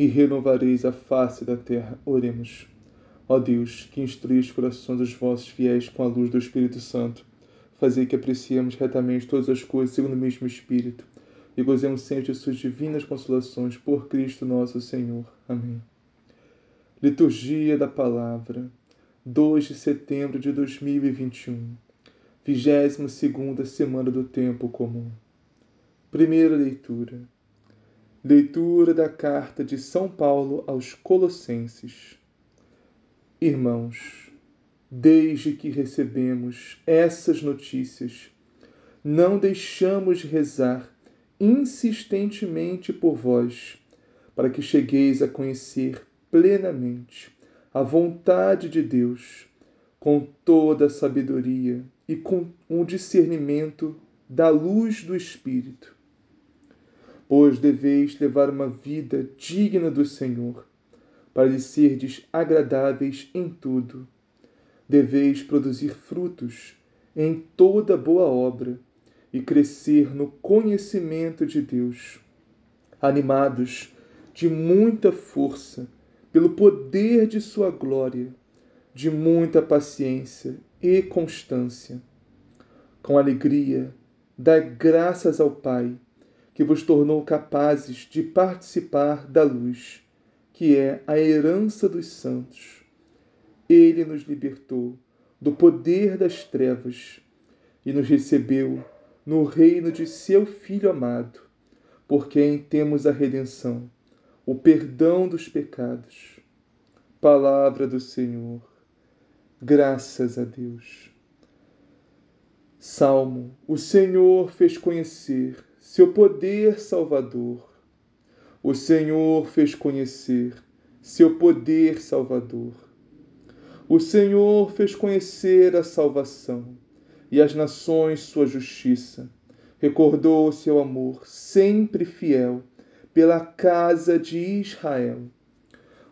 e renovareis a face da terra. Oremos. Ó Deus, que instruís os corações dos vossos fiéis com a luz do Espírito Santo, fazei que apreciemos retamente todas as coisas segundo o mesmo Espírito e gozemos sempre de suas divinas consolações por Cristo nosso Senhor. Amém. Liturgia da Palavra, 2 de setembro de 2021, 22 semana do Tempo Comum. Primeira leitura. Leitura da carta de São Paulo aos Colossenses. Irmãos, desde que recebemos essas notícias, não deixamos de rezar insistentemente por vós, para que chegueis a conhecer plenamente a vontade de Deus, com toda a sabedoria e com o discernimento da luz do Espírito pois deveis levar uma vida digna do Senhor, para lhe serdes agradáveis em tudo. Deveis produzir frutos em toda boa obra e crescer no conhecimento de Deus, animados de muita força pelo poder de Sua glória, de muita paciência e constância. Com alegria, dai graças ao Pai que vos tornou capazes de participar da luz, que é a herança dos santos. Ele nos libertou do poder das trevas e nos recebeu no reino de seu Filho amado, por quem temos a redenção, o perdão dos pecados. Palavra do Senhor. Graças a Deus. Salmo: O Senhor fez conhecer seu poder salvador. O Senhor fez conhecer seu poder salvador. O Senhor fez conhecer a salvação e as nações sua justiça. Recordou seu amor sempre fiel pela casa de Israel.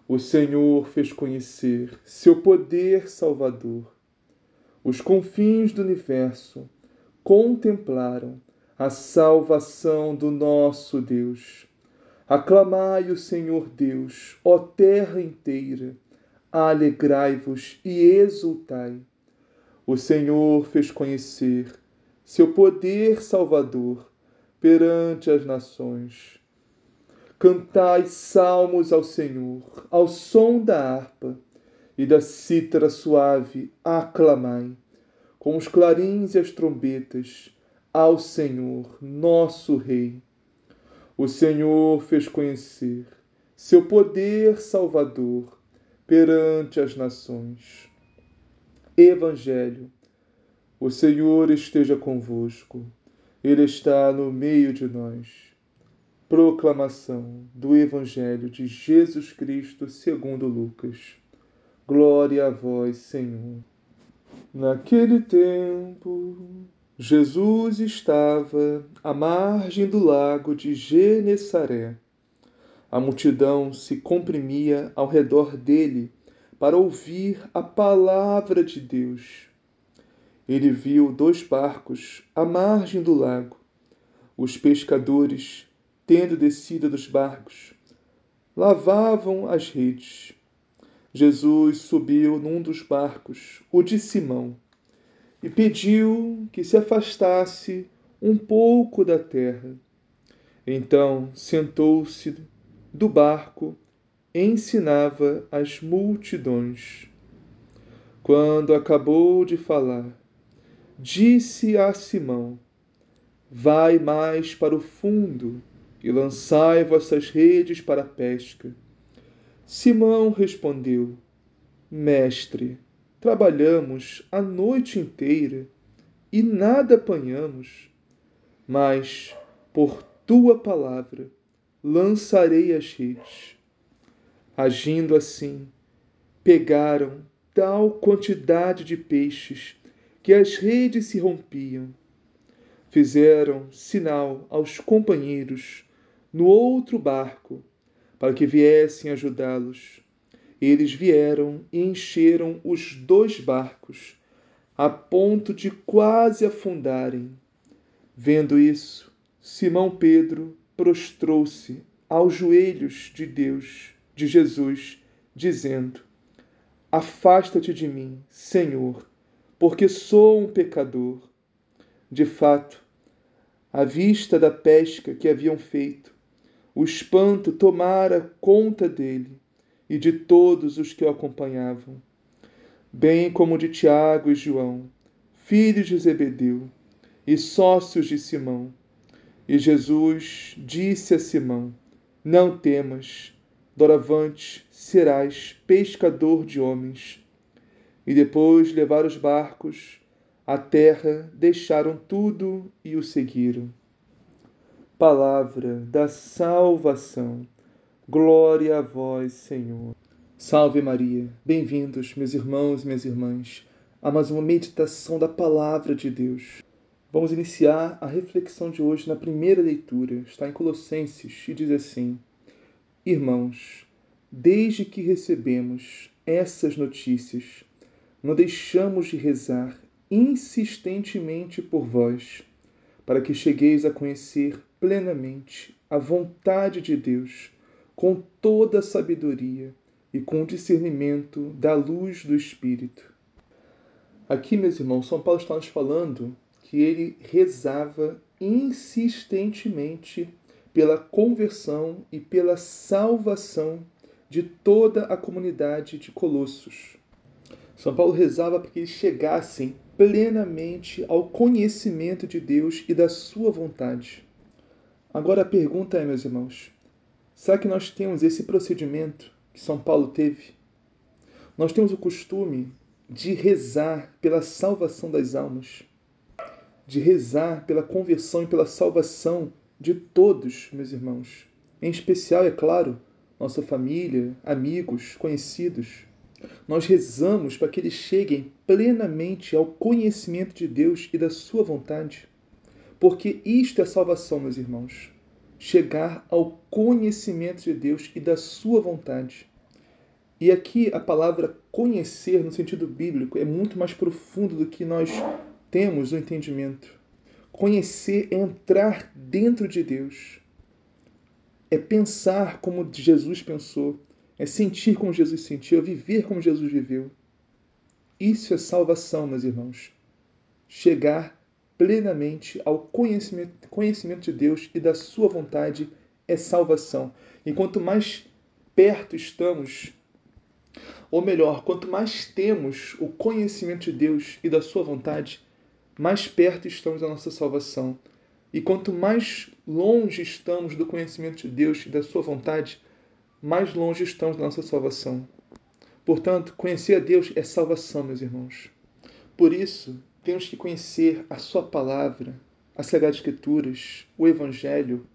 O Senhor fez conhecer seu poder salvador. Os confins do universo contemplaram a salvação do nosso Deus. Aclamai o Senhor Deus, ó terra inteira, alegrai-vos e exultai. O Senhor fez conhecer seu poder salvador perante as nações. Cantai salmos ao Senhor, ao som da harpa e da cítara suave, aclamai, com os clarins e as trombetas ao Senhor, nosso Rei. O Senhor fez conhecer seu poder salvador perante as nações. Evangelho. O Senhor esteja convosco. Ele está no meio de nós. Proclamação do Evangelho de Jesus Cristo segundo Lucas. Glória a vós, Senhor. Naquele tempo, Jesus estava à margem do lago de Genesaré. A multidão se comprimia ao redor dele para ouvir a palavra de Deus. Ele viu dois barcos à margem do lago. Os pescadores, tendo descido dos barcos, lavavam as redes. Jesus subiu num dos barcos, o de Simão e pediu que se afastasse um pouco da terra. Então sentou-se do barco ensinava as multidões. Quando acabou de falar, disse a Simão: Vai mais para o fundo e lançai vossas redes para a pesca. Simão respondeu: Mestre, trabalhamos a noite inteira e nada apanhamos, mas por tua palavra lançarei as redes. Agindo assim, pegaram tal quantidade de peixes que as redes se rompiam. Fizeram sinal aos companheiros no outro barco para que viessem ajudá-los. Eles vieram e encheram os dois barcos, a ponto de quase afundarem. Vendo isso, Simão Pedro prostrou-se aos joelhos de Deus, de Jesus, dizendo: Afasta-te de mim, Senhor, porque sou um pecador. De fato, à vista da pesca que haviam feito, o espanto tomara conta dele e de todos os que o acompanhavam, bem como de Tiago e João, filhos de Zebedeu e sócios de Simão. E Jesus disse a Simão: Não temas, doravante serás pescador de homens. E depois de levar os barcos à terra, deixaram tudo e o seguiram palavra da salvação. Glória a vós, Senhor. Salve Maria. Bem-vindos, meus irmãos e minhas irmãs, a mais uma meditação da palavra de Deus. Vamos iniciar a reflexão de hoje na primeira leitura. Está em Colossenses e diz assim: Irmãos, desde que recebemos essas notícias, não deixamos de rezar insistentemente por vós, para que chegueis a conhecer plenamente a vontade de Deus, com toda a sabedoria e com o discernimento da luz do Espírito. Aqui, meus irmãos, São Paulo está nos falando que ele rezava insistentemente pela conversão e pela salvação de toda a comunidade de Colossos. São Paulo rezava para que eles chegassem plenamente ao conhecimento de Deus e da sua vontade. Agora a pergunta é, meus irmãos, será que nós temos esse procedimento que São Paulo teve? Nós temos o costume de rezar pela salvação das almas, de rezar pela conversão e pela salvação de todos, meus irmãos. Em especial, é claro, nossa família, amigos, conhecidos. Nós rezamos para que eles cheguem plenamente ao conhecimento de Deus e da Sua vontade. Porque isto é salvação, meus irmãos. Chegar ao conhecimento de Deus e da sua vontade. E aqui a palavra conhecer, no sentido bíblico, é muito mais profundo do que nós temos no entendimento. Conhecer é entrar dentro de Deus. É pensar como Jesus pensou. É sentir como Jesus sentiu. É viver como Jesus viveu. Isso é salvação, meus irmãos. Chegar plenamente ao conhecimento, conhecimento de Deus e da sua vontade é salvação. E quanto mais perto estamos, ou melhor, quanto mais temos o conhecimento de Deus e da sua vontade, mais perto estamos da nossa salvação. E quanto mais longe estamos do conhecimento de Deus e da sua vontade, mais longe estamos da nossa salvação. Portanto, conhecer a Deus é salvação, meus irmãos. Por isso, temos que conhecer a Sua palavra, as Sagradas Escrituras, o Evangelho.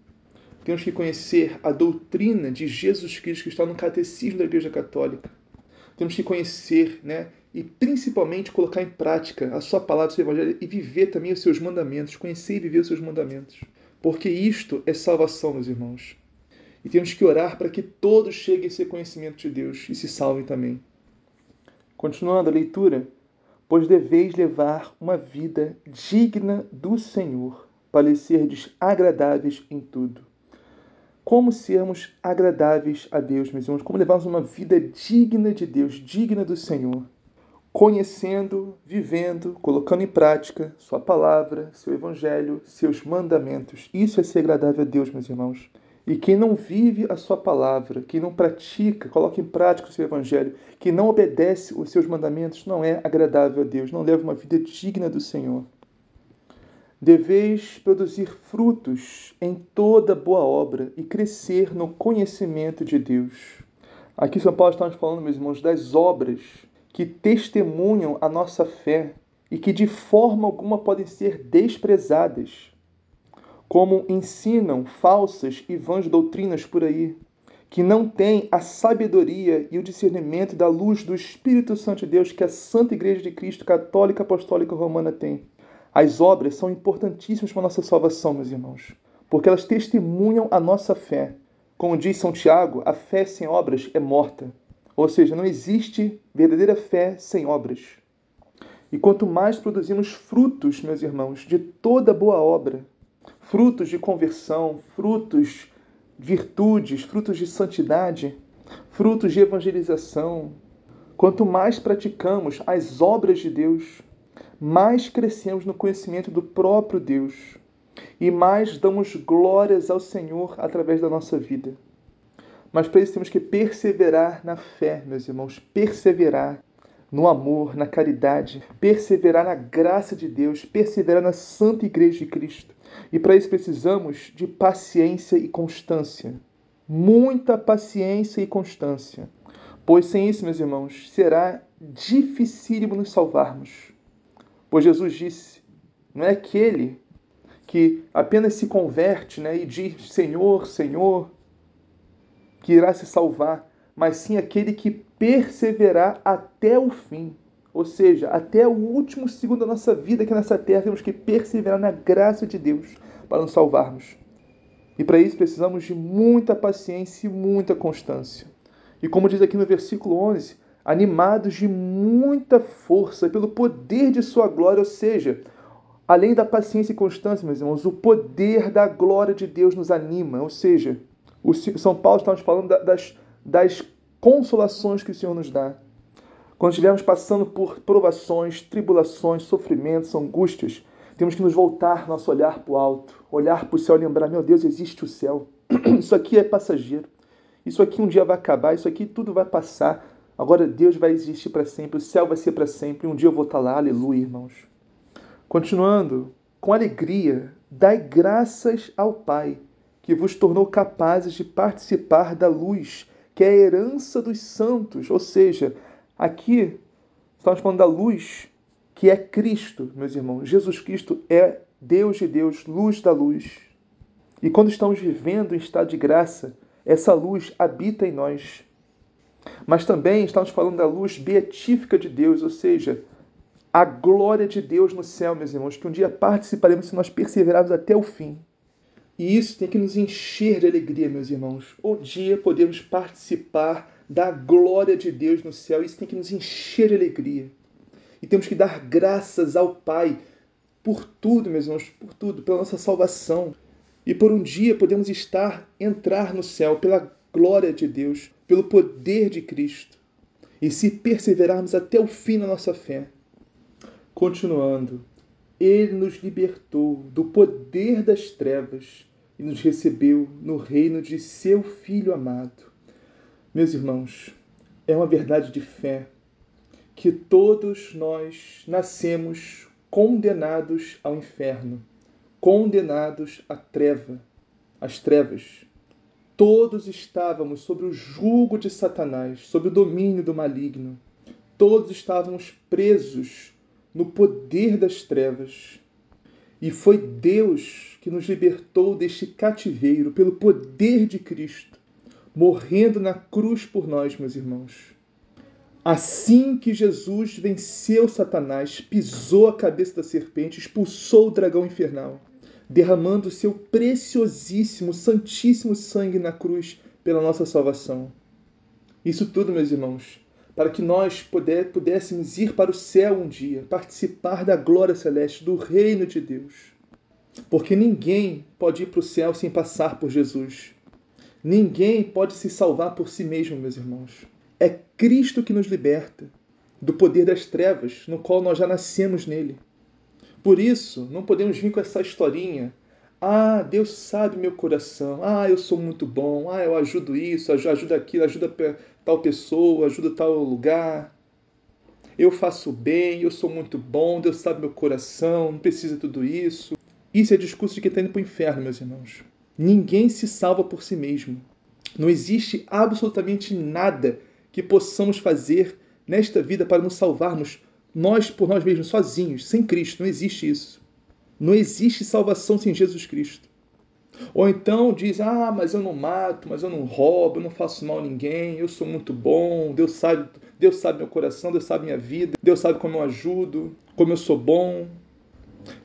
Temos que conhecer a doutrina de Jesus Cristo que está no Catecismo da Igreja Católica. Temos que conhecer, né, e principalmente colocar em prática a Sua palavra, o seu Evangelho e viver também os seus mandamentos, conhecer e viver os seus mandamentos. Porque isto é salvação, meus irmãos. E temos que orar para que todos cheguem a esse conhecimento de Deus e se salvem também. Continuando a leitura, pois deveis levar uma vida digna do Senhor, para lhe serdes agradáveis em tudo. Como sermos agradáveis a Deus, meus irmãos? Como levarmos uma vida digna de Deus, digna do Senhor? Conhecendo, vivendo, colocando em prática Sua palavra, seu Evangelho, seus mandamentos. Isso é ser agradável a Deus, meus irmãos. E quem não vive a sua palavra, quem não pratica, coloca em prática o seu evangelho, quem não obedece os seus mandamentos, não é agradável a Deus, não leva uma vida digna do Senhor. Deveis produzir frutos em toda boa obra e crescer no conhecimento de Deus. Aqui São Paulo está nos falando, meus irmãos, das obras que testemunham a nossa fé e que de forma alguma podem ser desprezadas como ensinam falsas e vãs doutrinas por aí, que não têm a sabedoria e o discernimento da luz do Espírito Santo de Deus que a Santa Igreja de Cristo Católica Apostólica Romana tem. As obras são importantíssimas para a nossa salvação, meus irmãos, porque elas testemunham a nossa fé. Como diz São Tiago, a fé sem obras é morta. Ou seja, não existe verdadeira fé sem obras. E quanto mais produzimos frutos, meus irmãos, de toda boa obra, frutos de conversão, frutos, virtudes, frutos de santidade, frutos de evangelização. Quanto mais praticamos as obras de Deus, mais crescemos no conhecimento do próprio Deus e mais damos glórias ao Senhor através da nossa vida. Mas para isso temos que perseverar na fé, meus irmãos, perseverar no amor, na caridade, perseverar na graça de Deus, perseverar na Santa Igreja de Cristo. E para isso precisamos de paciência e constância. Muita paciência e constância. Pois sem isso, meus irmãos, será dificílimo nos salvarmos. Pois Jesus disse: não é aquele que apenas se converte né, e diz Senhor, Senhor, que irá se salvar, mas sim aquele que perseverar até o fim. Ou seja, até o último segundo da nossa vida aqui nessa terra, temos que perseverar na graça de Deus para nos salvarmos. E para isso precisamos de muita paciência e muita constância. E como diz aqui no versículo 11, animados de muita força pelo poder de Sua glória, ou seja, além da paciência e constância, meus irmãos, o poder da glória de Deus nos anima, ou seja, o São Paulo está nos falando das, das consolações que o Senhor nos dá. Quando estivermos passando por provações, tribulações, sofrimentos, angústias, temos que nos voltar nosso olhar para o alto, olhar para o céu e lembrar: meu Deus, existe o céu. Isso aqui é passageiro. Isso aqui um dia vai acabar, isso aqui tudo vai passar. Agora Deus vai existir para sempre, o céu vai ser para sempre. Um dia eu vou estar lá, aleluia, irmãos. Continuando, com alegria, dai graças ao Pai, que vos tornou capazes de participar da luz que é a herança dos santos. Ou seja, aqui estamos falando da luz que é Cristo, meus irmãos. Jesus Cristo é Deus de Deus, luz da luz. E quando estamos vivendo em estado de graça, essa luz habita em nós. Mas também estamos falando da luz beatífica de Deus, ou seja, a glória de Deus no céu, meus irmãos, que um dia participaremos se nós perseverarmos até o fim. E isso tem que nos encher de alegria, meus irmãos. Um dia podemos participar da glória de Deus no céu. Isso tem que nos encher de alegria. E temos que dar graças ao Pai por tudo, meus irmãos, por tudo, pela nossa salvação. E por um dia podemos estar, entrar no céu pela glória de Deus, pelo poder de Cristo. E se perseverarmos até o fim na nossa fé. Continuando, ele nos libertou do poder das trevas e nos recebeu no reino de seu Filho amado. Meus irmãos, é uma verdade de fé que todos nós nascemos condenados ao inferno, condenados à treva, às trevas. Todos estávamos sob o jugo de Satanás, sob o domínio do maligno. Todos estávamos presos no poder das trevas. E foi Deus que nos libertou deste cativeiro pelo poder de Cristo, morrendo na cruz por nós, meus irmãos. Assim que Jesus venceu Satanás, pisou a cabeça da serpente, expulsou o dragão infernal, derramando seu preciosíssimo, santíssimo sangue na cruz pela nossa salvação. Isso tudo, meus irmãos, para que nós pudéssemos ir para o céu um dia, participar da glória celeste, do reino de Deus. Porque ninguém pode ir para o céu sem passar por Jesus. Ninguém pode se salvar por si mesmo, meus irmãos. É Cristo que nos liberta do poder das trevas, no qual nós já nascemos nele. Por isso, não podemos vir com essa historinha. Ah, Deus sabe meu coração. Ah, eu sou muito bom. Ah, eu ajudo isso, ajudo aquilo, ajuda tal pessoa, ajudo tal lugar. Eu faço bem, eu sou muito bom, Deus sabe meu coração, não precisa de tudo isso. Isso é discurso de quem está indo para o inferno, meus irmãos. Ninguém se salva por si mesmo. Não existe absolutamente nada que possamos fazer nesta vida para nos salvarmos nós por nós mesmos, sozinhos, sem Cristo. Não existe isso. Não existe salvação sem Jesus Cristo. Ou então diz: Ah, mas eu não mato, mas eu não roubo, eu não faço mal a ninguém, eu sou muito bom, Deus sabe, Deus sabe meu coração, Deus sabe minha vida, Deus sabe como eu ajudo, como eu sou bom.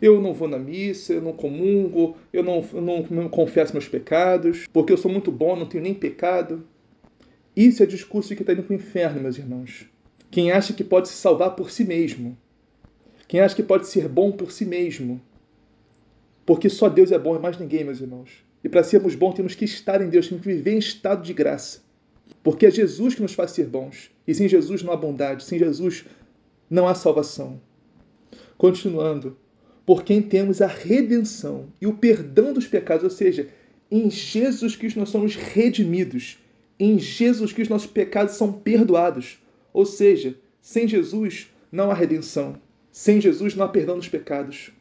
Eu não vou na missa, eu não comungo, eu não, eu não, não confesso meus pecados, porque eu sou muito bom, não tenho nem pecado. Isso é discurso que está indo para o inferno, meus irmãos. Quem acha que pode se salvar por si mesmo. Quem acha que pode ser bom por si mesmo. Porque só Deus é bom e mais ninguém, meus irmãos. E para sermos bons, temos que estar em Deus, temos que viver em estado de graça. Porque é Jesus que nos faz ser bons. E sem Jesus não há bondade, sem Jesus não há salvação. Continuando, por quem temos a redenção e o perdão dos pecados, ou seja, em Jesus Cristo nós somos redimidos. Em Jesus Cristo nossos pecados são perdoados. Ou seja, sem Jesus não há redenção. Sem Jesus não há perdão dos pecados.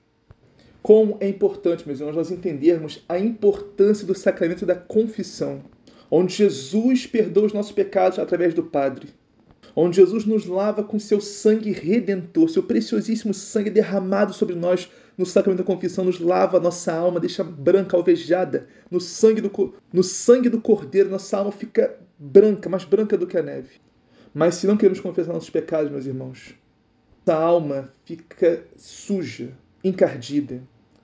Como é importante, meus irmãos, nós entendermos a importância do sacramento da confissão, onde Jesus perdoa os nossos pecados através do Padre onde Jesus nos lava com seu sangue redentor, seu preciosíssimo sangue derramado sobre nós no sacramento da confissão, nos lava a nossa alma, deixa branca, alvejada. No sangue do, no sangue do Cordeiro, nossa alma fica branca, mais branca do que a neve. Mas se não queremos confessar nossos pecados, meus irmãos, nossa alma fica suja, encardida,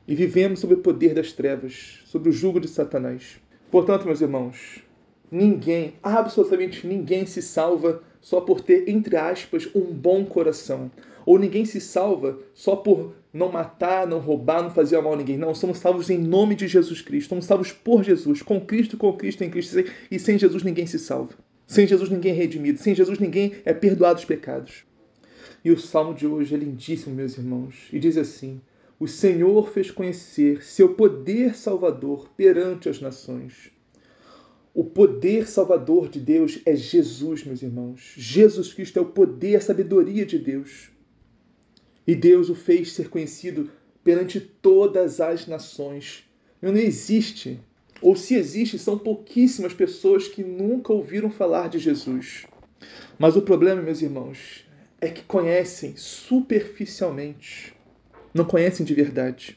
e vivemos sob o poder das trevas, sob o jugo de Satanás. Portanto, meus irmãos, ninguém, absolutamente ninguém se salva só por ter, entre aspas, um bom coração. Ou ninguém se salva só por não matar, não roubar, não fazer mal a ninguém. Não, somos salvos em nome de Jesus Cristo. Somos salvos por Jesus, com Cristo, com Cristo, em Cristo. E sem Jesus ninguém se salva. Sem Jesus ninguém é redimido. Sem Jesus ninguém é perdoado os pecados. E o salmo de hoje é lindíssimo, meus irmãos. E diz assim: O Senhor fez conhecer seu poder salvador perante as nações. O poder salvador de Deus é Jesus, meus irmãos. Jesus Cristo é o poder, a sabedoria de Deus. E Deus o fez ser conhecido perante todas as nações. Não existe, ou se existe, são pouquíssimas pessoas que nunca ouviram falar de Jesus. Mas o problema, meus irmãos, é que conhecem superficialmente, não conhecem de verdade.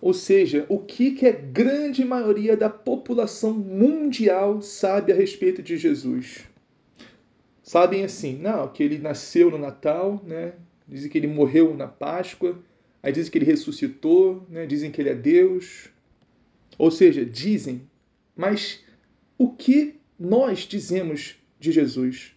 Ou seja, o que, que a grande maioria da população mundial sabe a respeito de Jesus? Sabem assim, não, que ele nasceu no Natal, né? dizem que ele morreu na Páscoa, aí dizem que ele ressuscitou, né? dizem que ele é Deus. Ou seja, dizem, mas o que nós dizemos de Jesus?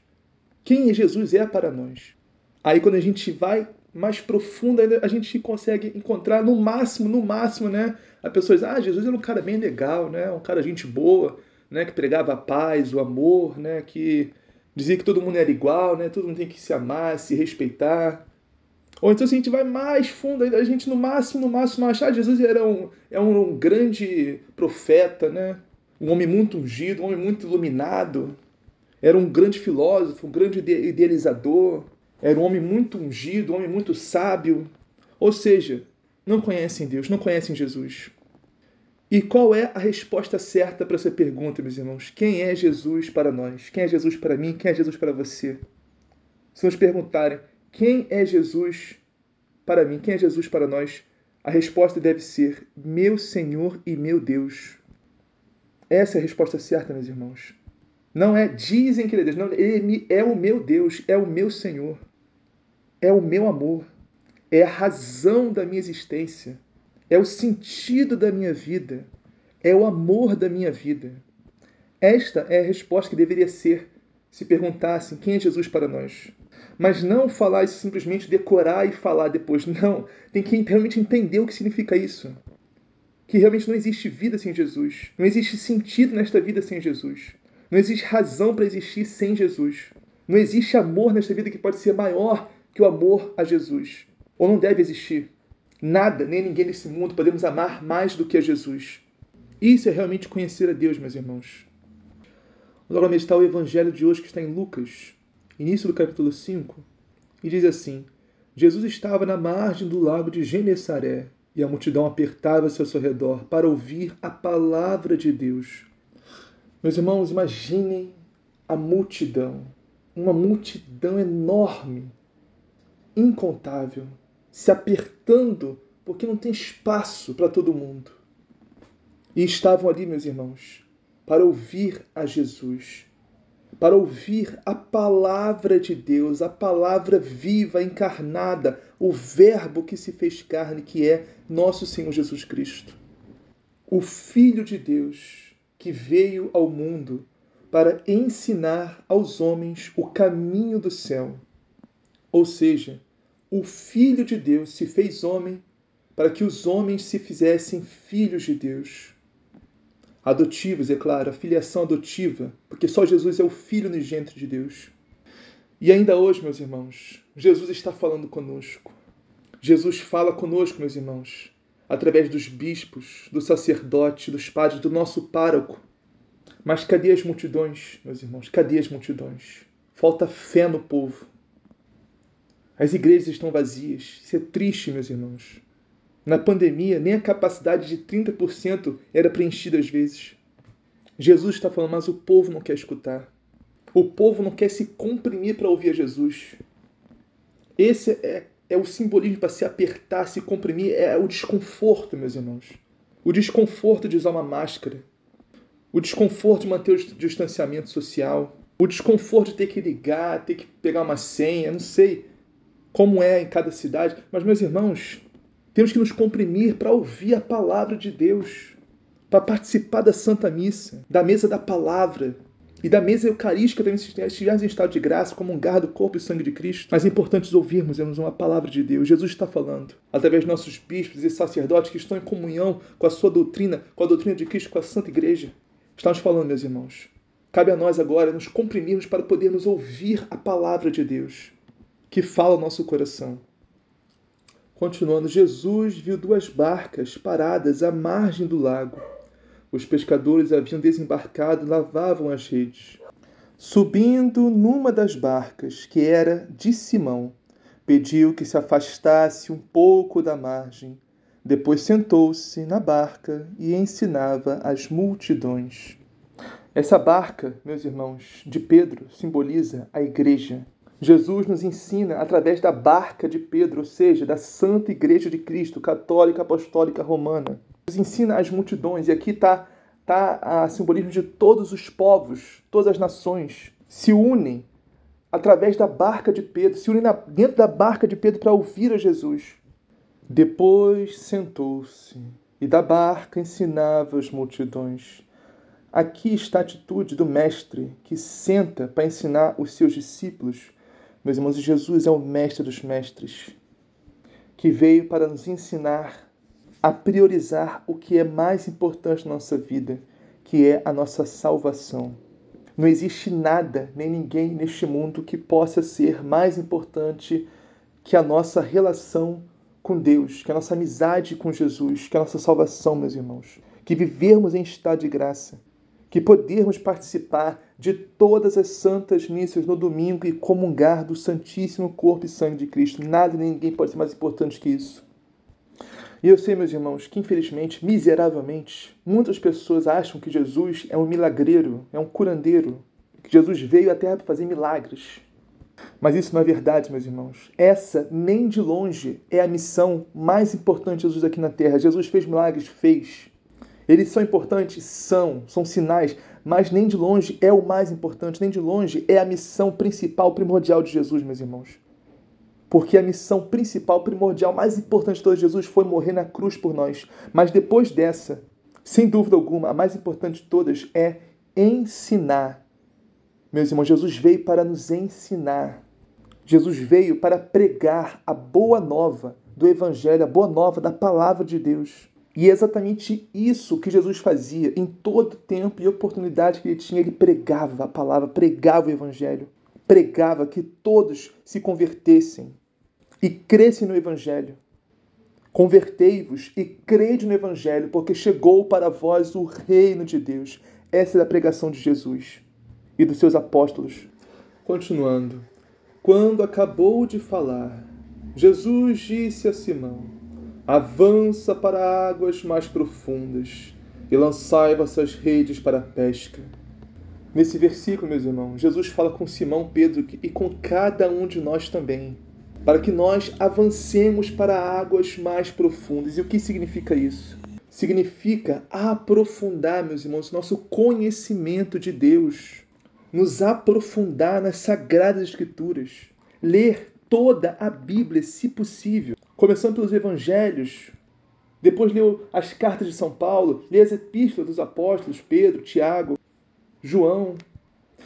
Quem Jesus é para nós? Aí quando a gente vai mais profunda a gente consegue encontrar no máximo, no máximo, né? A pessoa diz, ah, Jesus era um cara bem legal, né? Um cara gente boa, né? Que pregava a paz, o amor, né? Que dizia que todo mundo era igual, né? Todo mundo tem que se amar, se respeitar. Ou então se a gente vai mais fundo, a gente no máximo, no máximo achar ah, Jesus era um, é um grande profeta, né? Um homem muito ungido, um homem muito iluminado. Era um grande filósofo, um grande idealizador era um homem muito ungido, um homem muito sábio. Ou seja, não conhecem Deus, não conhecem Jesus. E qual é a resposta certa para essa pergunta, meus irmãos? Quem é Jesus para nós? Quem é Jesus para mim? Quem é Jesus para você? Se nos perguntarem quem é Jesus para mim, quem é Jesus para nós, a resposta deve ser meu Senhor e meu Deus. Essa é a resposta certa, meus irmãos. Não é dizem que ele é Deus, não, ele é o meu Deus, é o meu Senhor é o meu amor, é a razão da minha existência, é o sentido da minha vida, é o amor da minha vida. Esta é a resposta que deveria ser se perguntassem quem é Jesus para nós. Mas não falar isso simplesmente decorar e falar depois. Não. Tem que realmente entender o que significa isso. Que realmente não existe vida sem Jesus. Não existe sentido nesta vida sem Jesus. Não existe razão para existir sem Jesus. Não existe amor nesta vida que pode ser maior que o amor a Jesus. Ou não deve existir. Nada, nem ninguém nesse mundo podemos amar mais do que a Jesus. Isso é realmente conhecer a Deus, meus irmãos. Vamos agora meditar o evangelho de hoje que está em Lucas, início do capítulo 5, e diz assim: Jesus estava na margem do lago de Genessaré e a multidão apertava-se ao seu redor para ouvir a palavra de Deus. Meus irmãos, imaginem a multidão, uma multidão enorme, incontável, se apertando porque não tem espaço para todo mundo. E estavam ali, meus irmãos, para ouvir a Jesus, para ouvir a palavra de Deus, a palavra viva, encarnada, o Verbo que se fez carne, que é nosso Senhor Jesus Cristo. O Filho de Deus que veio ao mundo para ensinar aos homens o caminho do céu. Ou seja, o Filho de Deus se fez homem para que os homens se fizessem filhos de Deus adotivos, é claro, a filiação adotiva, porque só Jesus é o Filho unigênito de Deus. E ainda hoje, meus irmãos, Jesus está falando conosco. Jesus fala conosco, meus irmãos, através dos bispos, do sacerdote, dos padres, do nosso pároco. Mas cadê as multidões, meus irmãos? Cadê as multidões? Falta fé no povo. As igrejas estão vazias. Isso é triste, meus irmãos. Na pandemia, nem a capacidade de 30% era preenchida às vezes. Jesus está falando, mas o povo não quer escutar. O povo não quer se comprimir para ouvir a Jesus. Esse é, é o simbolismo para se apertar, se comprimir, é o desconforto, meus irmãos. O desconforto de usar uma máscara. O desconforto de manter o distanciamento social. O desconforto de ter que ligar, ter que pegar uma senha, não sei como é em cada cidade. Mas, meus irmãos, temos que nos comprimir para ouvir a palavra de Deus, para participar da Santa Missa, da mesa da palavra e da mesa eucarística também estivermos em estado de graça, como um gardo do corpo e sangue de Cristo. Mas é importante ouvirmos uma palavra de Deus. Jesus está falando, através de nossos bispos e sacerdotes que estão em comunhão com a sua doutrina, com a doutrina de Cristo, com a Santa Igreja. Estamos falando, meus irmãos. Cabe a nós agora nos comprimirmos para podermos ouvir a palavra de Deus, que fala ao nosso coração. Continuando, Jesus viu duas barcas paradas à margem do lago. Os pescadores haviam desembarcado e lavavam as redes. Subindo numa das barcas, que era de Simão, pediu que se afastasse um pouco da margem. Depois sentou-se na barca e ensinava as multidões. Essa barca, meus irmãos, de Pedro simboliza a igreja. Jesus nos ensina através da barca de Pedro, ou seja, da Santa Igreja de Cristo, católica, apostólica, romana. Nos ensina as multidões, e aqui está tá a simbolismo de todos os povos, todas as nações se unem através da barca de Pedro, se unem dentro da barca de Pedro para ouvir a Jesus. Depois sentou-se e da barca ensinava as multidões. Aqui está a atitude do mestre que senta para ensinar os seus discípulos meus irmãos, Jesus é o mestre dos mestres, que veio para nos ensinar a priorizar o que é mais importante na nossa vida, que é a nossa salvação. Não existe nada nem ninguém neste mundo que possa ser mais importante que a nossa relação com Deus, que a nossa amizade com Jesus, que a nossa salvação, meus irmãos. Que vivermos em estado de graça, que podermos participar de todas as santas missas no domingo e comungar do Santíssimo Corpo e Sangue de Cristo. Nada nem ninguém pode ser mais importante que isso. E eu sei, meus irmãos, que infelizmente, miseravelmente, muitas pessoas acham que Jesus é um milagreiro, é um curandeiro, que Jesus veio à Terra para fazer milagres. Mas isso não é verdade, meus irmãos. Essa, nem de longe, é a missão mais importante de Jesus aqui na Terra. Jesus fez milagres? Fez. Eles são importantes? São, são sinais, mas nem de longe é o mais importante, nem de longe é a missão principal, primordial de Jesus, meus irmãos. Porque a missão principal, primordial, mais importante de todas Jesus foi morrer na cruz por nós. Mas depois dessa, sem dúvida alguma, a mais importante de todas é ensinar. Meus irmãos, Jesus veio para nos ensinar. Jesus veio para pregar a boa nova do Evangelho, a boa nova da palavra de Deus. E é exatamente isso que Jesus fazia em todo tempo e oportunidade que ele tinha. Ele pregava a palavra, pregava o evangelho, pregava que todos se convertessem e crescem no evangelho. Convertei-vos e crede no Evangelho, porque chegou para vós o reino de Deus. Essa é a pregação de Jesus e dos seus apóstolos. Continuando. Quando acabou de falar, Jesus disse a Simão: Avança para águas mais profundas e lançai vossas redes para a pesca. Nesse versículo, meus irmãos, Jesus fala com Simão Pedro e com cada um de nós também para que nós avancemos para águas mais profundas. E o que significa isso? Significa aprofundar, meus irmãos, nosso conhecimento de Deus, nos aprofundar nas sagradas escrituras, ler toda a Bíblia, se possível, começando pelos evangelhos, depois ler as cartas de São Paulo, ler as epístolas dos apóstolos Pedro, Tiago, João.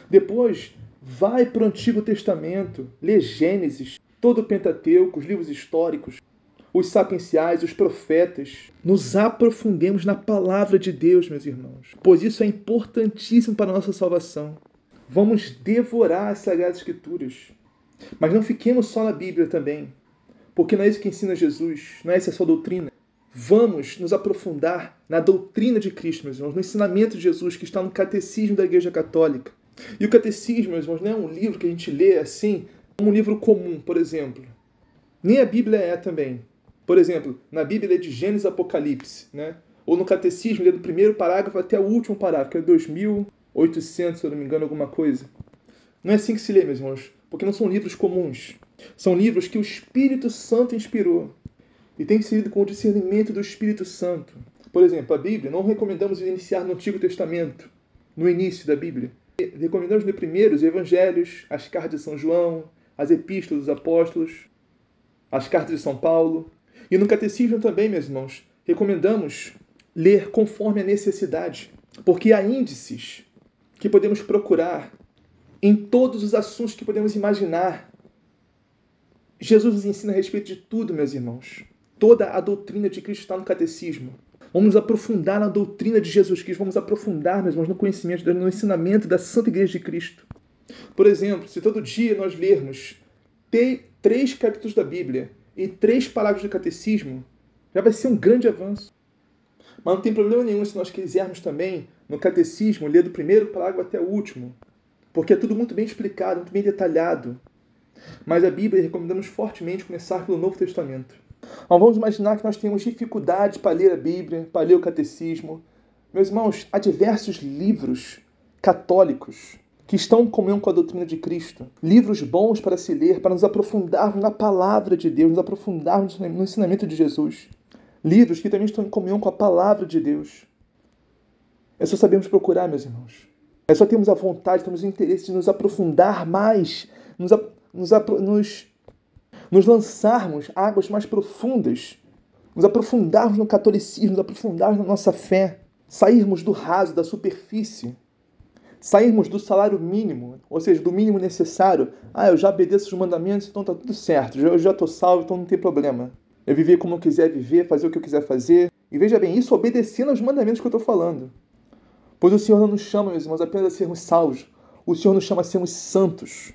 Depois vai para o Antigo Testamento, lê Gênesis, todo o Pentateuco, os livros históricos, os sapienciais, os profetas. Nos aprofundemos na palavra de Deus, meus irmãos, pois isso é importantíssimo para a nossa salvação. Vamos devorar as Sagradas Escrituras. Mas não fiquemos só na Bíblia também, porque não é isso que ensina Jesus, não é essa a sua doutrina. Vamos nos aprofundar na doutrina de Cristo, meus irmãos, no ensinamento de Jesus que está no Catecismo da Igreja Católica. E o Catecismo, meus irmãos, não é um livro que a gente lê assim um livro comum, por exemplo. Nem a Bíblia é também. Por exemplo, na Bíblia é de Gênesis Apocalipse, né? Ou no Catecismo ele é do primeiro parágrafo até o último parágrafo, que é 2800, se eu não me engano, alguma coisa. Não é assim que se lê, meus irmãos, porque não são livros comuns. São livros que o Espírito Santo inspirou e tem sido com o discernimento do Espírito Santo. Por exemplo, a Bíblia, não recomendamos iniciar no Antigo Testamento, no início da Bíblia. Recomendamos ler primeiro os Evangelhos, as cartas de São João, as epístolas dos apóstolos, as cartas de São Paulo. E no catecismo também, meus irmãos, recomendamos ler conforme a necessidade, porque há índices que podemos procurar em todos os assuntos que podemos imaginar. Jesus nos ensina a respeito de tudo, meus irmãos. Toda a doutrina de Cristo está no catecismo. Vamos aprofundar na doutrina de Jesus Cristo, vamos aprofundar, meus irmãos, no conhecimento, no ensinamento da Santa Igreja de Cristo. Por exemplo, se todo dia nós lermos três capítulos da Bíblia e três parágrafos do catecismo, já vai ser um grande avanço. Mas não tem problema nenhum se nós quisermos também, no catecismo, ler do primeiro parágrafo até o último, porque é tudo muito bem explicado, muito bem detalhado. Mas a Bíblia recomendamos fortemente começar pelo Novo Testamento. Então, vamos imaginar que nós temos dificuldade para ler a Bíblia, para ler o catecismo. Meus irmãos, há diversos livros católicos que estão em comunhão com a doutrina de Cristo. Livros bons para se ler, para nos aprofundarmos na palavra de Deus, nos aprofundarmos no ensinamento de Jesus. Livros que também estão em comunhão com a palavra de Deus. É só sabermos procurar, meus irmãos. É só termos a vontade, temos o interesse de nos aprofundar mais, nos, nos, nos, nos lançarmos águas mais profundas, nos aprofundarmos no catolicismo, nos aprofundarmos na nossa fé, sairmos do raso, da superfície sairmos do salário mínimo, ou seja, do mínimo necessário. Ah, eu já obedeço os mandamentos, então tá tudo certo. Eu já estou salvo, então não tem problema. Eu viver como eu quiser viver, fazer o que eu quiser fazer. E veja bem, isso obedecendo aos mandamentos que eu estou falando. Pois o Senhor não nos chama, meus irmãos, apenas a sermos salvos. O Senhor nos chama a sermos santos.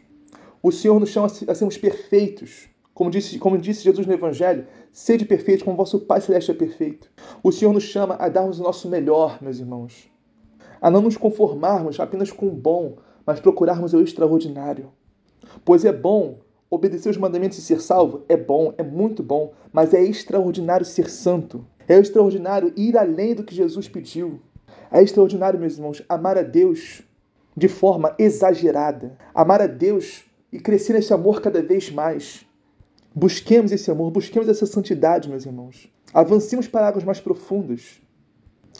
O Senhor nos chama a sermos perfeitos. Como disse, como disse Jesus no Evangelho, sede perfeitos como vosso Pai Celeste é perfeito. O Senhor nos chama a darmos o nosso melhor, meus irmãos a não nos conformarmos apenas com o bom, mas procurarmos o extraordinário. Pois é bom obedecer os mandamentos e ser salvo, é bom, é muito bom, mas é extraordinário ser santo. É extraordinário ir além do que Jesus pediu. É extraordinário, meus irmãos, amar a Deus de forma exagerada. Amar a Deus e crescer nesse amor cada vez mais. Busquemos esse amor, busquemos essa santidade, meus irmãos. Avancemos para águas mais profundas.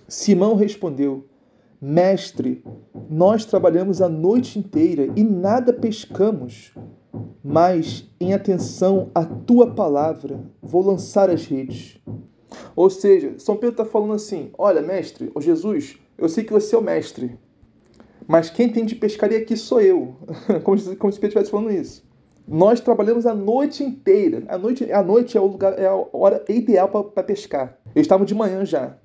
Simão respondeu: Mestre, nós trabalhamos a noite inteira e nada pescamos, mas em atenção à tua palavra, vou lançar as redes. Ou seja, São Pedro está falando assim: Olha, mestre, o Jesus, eu sei que você é o mestre, mas quem tem de pescaria aqui sou eu. como, se, como se Pedro estivesse falando isso. Nós trabalhamos a noite inteira. A noite, a noite é, o lugar, é a hora ideal para pescar. Eles estavam de manhã já.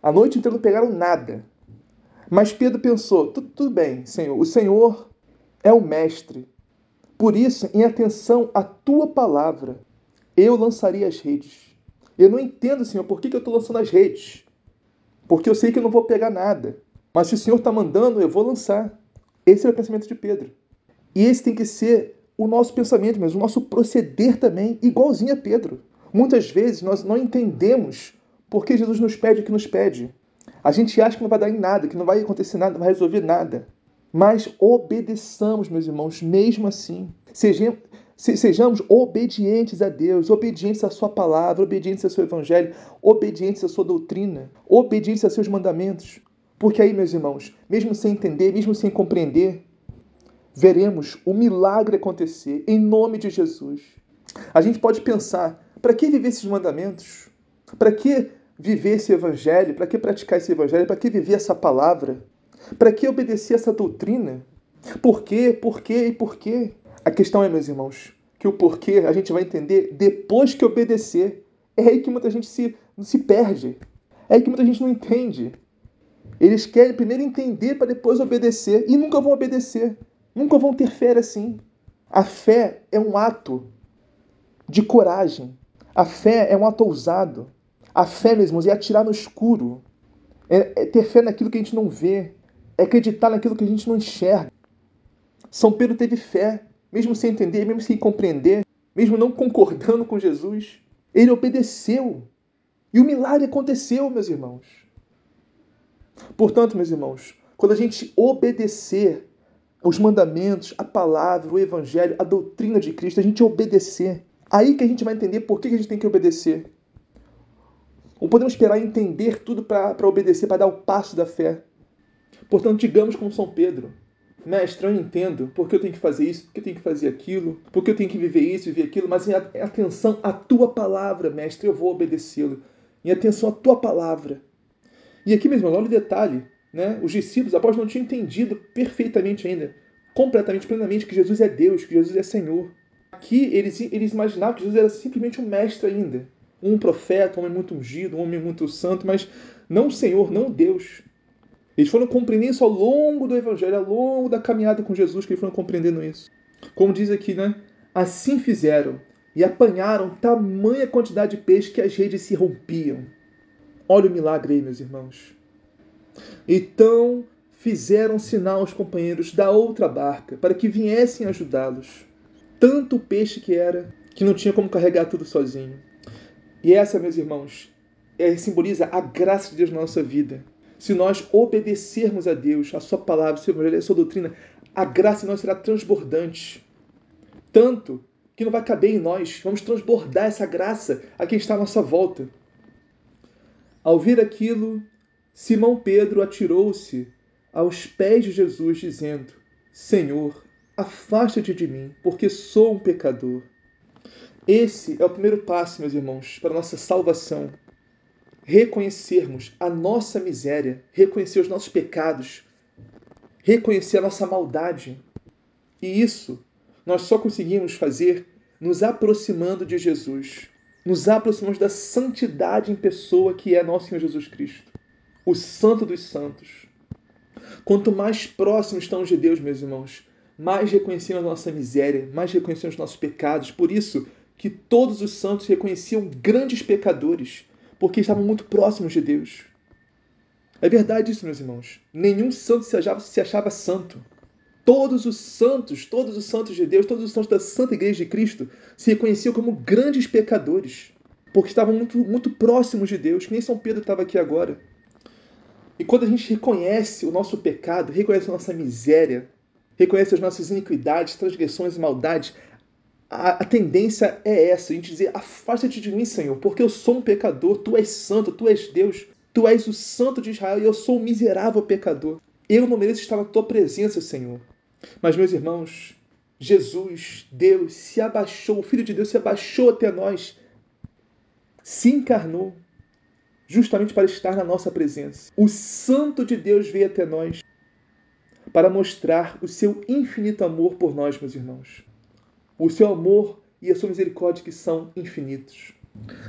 A noite inteira não pegaram nada. Mas Pedro pensou: tudo, tudo bem, Senhor, o Senhor é o Mestre. Por isso, em atenção à tua palavra, eu lançaria as redes. Eu não entendo, Senhor, por que, que eu estou lançando as redes. Porque eu sei que eu não vou pegar nada. Mas se o Senhor está mandando, eu vou lançar. Esse é o pensamento de Pedro. E esse tem que ser o nosso pensamento, mas o nosso proceder também, igualzinho a Pedro. Muitas vezes nós não entendemos por que Jesus nos pede o que nos pede. A gente acha que não vai dar em nada, que não vai acontecer nada, não vai resolver nada. Mas obedeçamos, meus irmãos, mesmo assim. Sejamos, sejamos obedientes a Deus, obedientes à Sua palavra, obedientes ao seu Evangelho, obedientes à Sua doutrina, obedientes a seus mandamentos. Porque aí, meus irmãos, mesmo sem entender, mesmo sem compreender, veremos o milagre acontecer em nome de Jesus. A gente pode pensar: para que viver esses mandamentos? Para que viver esse evangelho? Para que praticar esse evangelho? Para que viver essa palavra? Para que obedecer essa doutrina? Por quê? Por quê e por quê? A questão é, meus irmãos, que o porquê a gente vai entender depois que obedecer. É aí que muita gente se, se perde. É aí que muita gente não entende. Eles querem primeiro entender para depois obedecer e nunca vão obedecer. Nunca vão ter fé assim. A fé é um ato de coragem. A fé é um ato ousado. A fé, meus irmãos, é atirar no escuro. É, é ter fé naquilo que a gente não vê. É acreditar naquilo que a gente não enxerga. São Pedro teve fé, mesmo sem entender, mesmo sem compreender, mesmo não concordando com Jesus. Ele obedeceu. E o milagre aconteceu, meus irmãos. Portanto, meus irmãos, quando a gente obedecer os mandamentos, a palavra, o evangelho, a doutrina de Cristo, a gente obedecer, aí que a gente vai entender por que a gente tem que obedecer. Ou podemos esperar entender tudo para obedecer, para dar o passo da fé. Portanto, digamos como São Pedro, Mestre, eu entendo porque eu tenho que fazer isso, porque eu tenho que fazer aquilo, porque eu tenho que viver isso, viver aquilo, mas em atenção à tua palavra, mestre, eu vou obedecê-lo. Em atenção à tua palavra. E aqui mesmo, olha o detalhe, né? Os discípulos, após não tinham entendido perfeitamente ainda, completamente, plenamente, que Jesus é Deus, que Jesus é Senhor. Aqui eles, eles imaginavam que Jesus era simplesmente um mestre ainda. Um profeta, um homem muito ungido, um homem muito santo, mas não o Senhor, não o Deus. Eles foram compreendendo isso ao longo do Evangelho, ao longo da caminhada com Jesus, que eles foram compreendendo isso. Como diz aqui, né? Assim fizeram e apanharam tamanha quantidade de peixe que as redes se rompiam. Olha o milagre aí, meus irmãos. Então fizeram sinal aos companheiros da outra barca para que viessem ajudá-los. Tanto o peixe que era, que não tinha como carregar tudo sozinho. E essa, meus irmãos, é, simboliza a graça de Deus na nossa vida. Se nós obedecermos a Deus, a Sua palavra, seu evangelho, a Sua doutrina, a graça em nós será transbordante. Tanto que não vai caber em nós. Vamos transbordar essa graça a quem está à nossa volta. Ao ver aquilo, Simão Pedro atirou-se aos pés de Jesus, dizendo: Senhor, afasta-te de mim, porque sou um pecador. Esse é o primeiro passo, meus irmãos, para a nossa salvação. Reconhecermos a nossa miséria, reconhecer os nossos pecados, reconhecer a nossa maldade. E isso nós só conseguimos fazer nos aproximando de Jesus nos aproximamos da santidade em pessoa que é nosso Senhor Jesus Cristo, o Santo dos Santos. Quanto mais próximos estamos de Deus, meus irmãos, mais reconhecemos a nossa miséria, mais reconhecemos os nossos pecados. Por isso que todos os santos reconheciam grandes pecadores, porque estavam muito próximos de Deus. É verdade isso, meus irmãos. Nenhum santo se achava, se achava santo. Todos os santos, todos os santos de Deus, todos os santos da Santa Igreja de Cristo se reconheciam como grandes pecadores, porque estavam muito, muito próximos de Deus, que nem São Pedro estava aqui agora. E quando a gente reconhece o nosso pecado, reconhece a nossa miséria, reconhece as nossas iniquidades, transgressões e maldades, a, a, tendência é essa, a gente dizer, afasta-te de mim, Senhor, porque eu sou um pecador, tu és santo, tu és Deus, tu és o santo de Israel e eu sou um miserável pecador. Eu não mereço estar na tua presença, Senhor. Mas, meus irmãos, Jesus, Deus, se abaixou, o Filho de Deus se abaixou até nós, se encarnou, justamente para estar na nossa presença. O Santo de Deus veio até nós para mostrar o seu infinito amor por nós, meus irmãos. O seu amor e a sua misericórdia que são infinitos.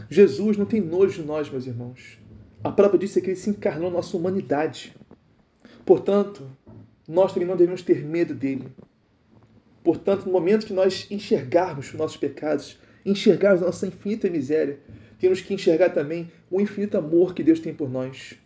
Jesus não tem nojo de nós, meus irmãos. A prova disso é que ele se encarnou na nossa humanidade. Portanto, nós também não devemos ter medo dele. Portanto, no momento que nós enxergarmos os nossos pecados, enxergarmos a nossa infinita miséria, temos que enxergar também o infinito amor que Deus tem por nós.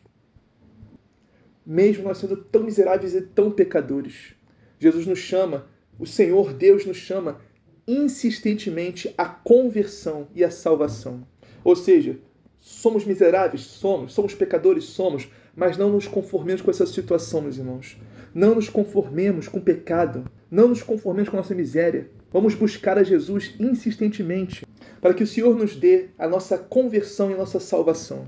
Mesmo nós sendo tão miseráveis e tão pecadores, Jesus nos chama, o Senhor Deus nos chama insistentemente à conversão e à salvação. Ou seja, somos miseráveis? Somos. Somos pecadores? Somos. Mas não nos conformemos com essa situação, meus irmãos. Não nos conformemos com o pecado. Não nos conformemos com a nossa miséria. Vamos buscar a Jesus insistentemente para que o Senhor nos dê a nossa conversão e a nossa salvação.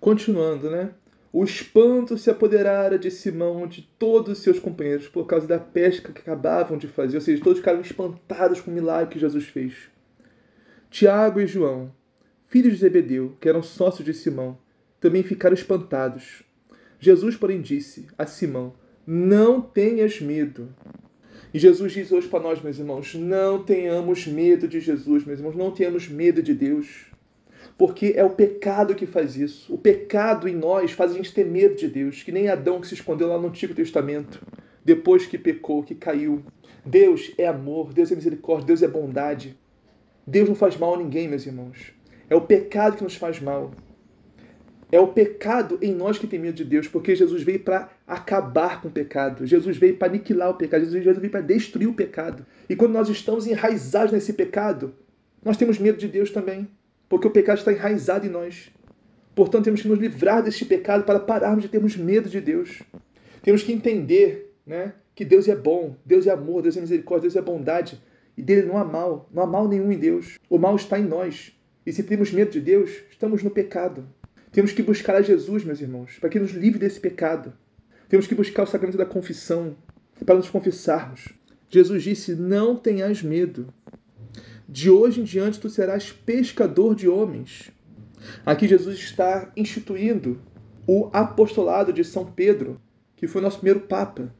Continuando, né? O espanto se apoderara de Simão de todos os seus companheiros por causa da pesca que acabavam de fazer, ou seja, todos ficaram espantados com o milagre que Jesus fez. Tiago e João, filhos de Zebedeu, que eram sócios de Simão, também ficaram espantados. Jesus, porém, disse a Simão: Não tenhas medo. E Jesus diz hoje para nós, meus irmãos, não tenhamos medo de Jesus, meus irmãos, não tenhamos medo de Deus porque é o pecado que faz isso. O pecado em nós faz a gente ter medo de Deus, que nem Adão que se escondeu lá no Antigo Testamento, depois que pecou, que caiu. Deus é amor, Deus é misericórdia, Deus é bondade. Deus não faz mal a ninguém, meus irmãos. É o pecado que nos faz mal. É o pecado em nós que tem medo de Deus, porque Jesus veio para acabar com o pecado. Jesus veio para aniquilar o pecado. Jesus veio para destruir o pecado. E quando nós estamos enraizados nesse pecado, nós temos medo de Deus também porque o pecado está enraizado em nós. Portanto, temos que nos livrar deste pecado para pararmos de termos medo de Deus. Temos que entender né, que Deus é bom, Deus é amor, Deus é misericórdia, Deus é bondade. E dele não há mal, não há mal nenhum em Deus. O mal está em nós. E se temos medo de Deus, estamos no pecado. Temos que buscar a Jesus, meus irmãos, para que nos livre desse pecado. Temos que buscar o sacramento da confissão, para nos confessarmos. Jesus disse: Não tenhas medo. De hoje em diante tu serás pescador de homens. Aqui Jesus está instituindo o apostolado de São Pedro, que foi nosso primeiro Papa.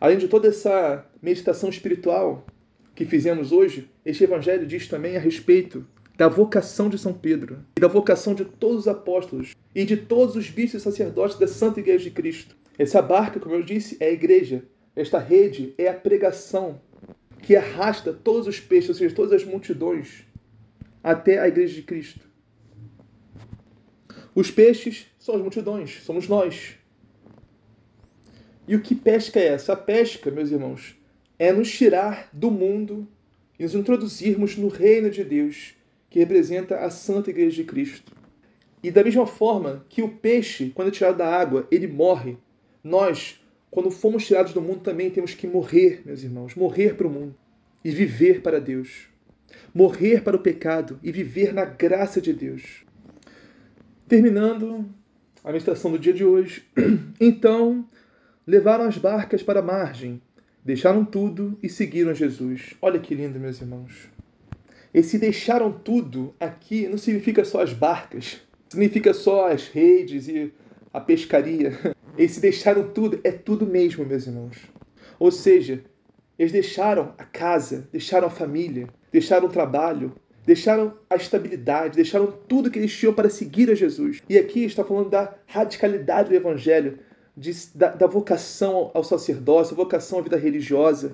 Além de toda essa meditação espiritual que fizemos hoje, este Evangelho diz também a respeito da vocação de São Pedro e da vocação de todos os apóstolos e de todos os bispos e sacerdotes da Santa Igreja de Cristo. Essa barca, como eu disse, é a igreja. Esta rede é a pregação que arrasta todos os peixes, ou seja, todas as multidões, até a igreja de Cristo. Os peixes são as multidões, somos nós. E o que pesca é essa? A pesca, meus irmãos, é nos tirar do mundo e nos introduzirmos no reino de Deus, que representa a Santa Igreja de Cristo. E da mesma forma que o peixe, quando é tirado da água, ele morre, nós, quando fomos tirados do mundo, também temos que morrer, meus irmãos, morrer para o mundo e viver para Deus. Morrer para o pecado e viver na graça de Deus. Terminando a meditação do dia de hoje, então levaram as barcas para a margem, deixaram tudo e seguiram Jesus. Olha que lindo, meus irmãos. Esse deixaram tudo aqui não significa só as barcas, significa só as redes e a pescaria. Esse deixaram tudo é tudo mesmo, meus irmãos. Ou seja, eles deixaram a casa, deixaram a família, deixaram o trabalho, deixaram a estabilidade, deixaram tudo que eles tinham para seguir a Jesus. E aqui está falando da radicalidade do Evangelho, de, da, da vocação ao sacerdócio, vocação à vida religiosa.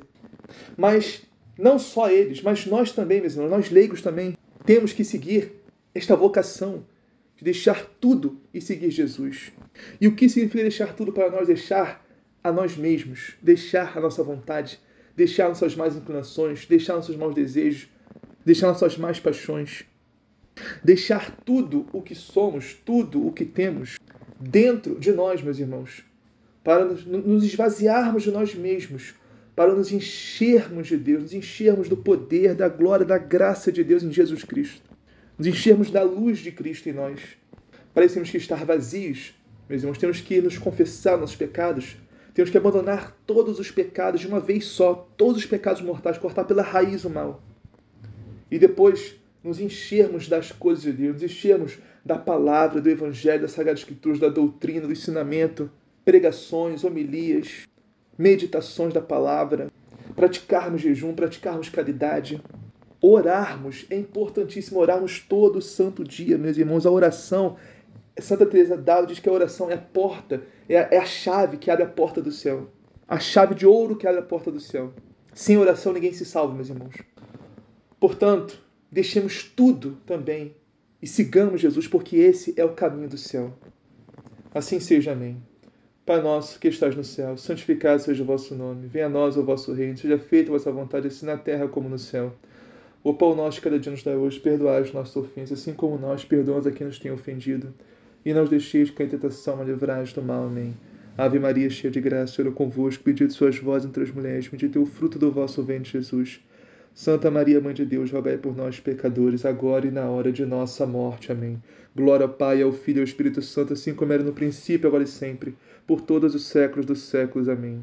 Mas não só eles, mas nós também, meus irmãos, nós leigos também, temos que seguir esta vocação de deixar tudo e seguir Jesus. E o que significa deixar tudo para nós? Deixar a nós mesmos, deixar a nossa vontade, deixar nossas más inclinações, deixar nossos maus desejos, deixar nossas más paixões, deixar tudo o que somos, tudo o que temos dentro de nós, meus irmãos, para nos esvaziarmos de nós mesmos, para nos enchermos de Deus, nos enchermos do poder, da glória, da graça de Deus em Jesus Cristo, nos enchermos da luz de Cristo em nós. Para isso temos que estar vazios, meus irmãos, temos que nos confessar nossos pecados, temos que abandonar todos os pecados de uma vez só, todos os pecados mortais, cortar pela raiz o mal. E depois nos enchermos das coisas de Deus, nos enchermos da palavra, do evangelho, da Sagrada Escritura, da doutrina, do ensinamento, pregações, homilias, meditações da palavra, praticarmos jejum, praticarmos caridade, orarmos. É importantíssimo orarmos todo santo dia, meus irmãos. A oração Santa Teresa d'Ávila diz que a oração é a porta, é a, é a chave que abre a porta do céu. A chave de ouro que abre a porta do céu. Sem oração ninguém se salva, meus irmãos. Portanto, deixemos tudo também e sigamos Jesus, porque esse é o caminho do céu. Assim seja, amém. Pai nosso que estás no céu, santificado seja o vosso nome. Venha a nós o vosso reino, seja feita a vossa vontade, assim na terra como no céu. O pão nosso cada dia nos dá hoje, perdoai os nossos ofensas, assim como nós perdoamos a quem nos tem ofendido. E não os deixeis cair em tentação, mas livrai do mal. Amém. Ave Maria, cheia de graça, Senhor é convosco, bendito sois vós entre as mulheres, bendito é o fruto do vosso ventre, Jesus. Santa Maria, Mãe de Deus, rogai por nós, pecadores, agora e na hora de nossa morte. Amém. Glória ao Pai, ao Filho e ao Espírito Santo, assim como era no princípio, agora e sempre, por todos os séculos dos séculos. Amém.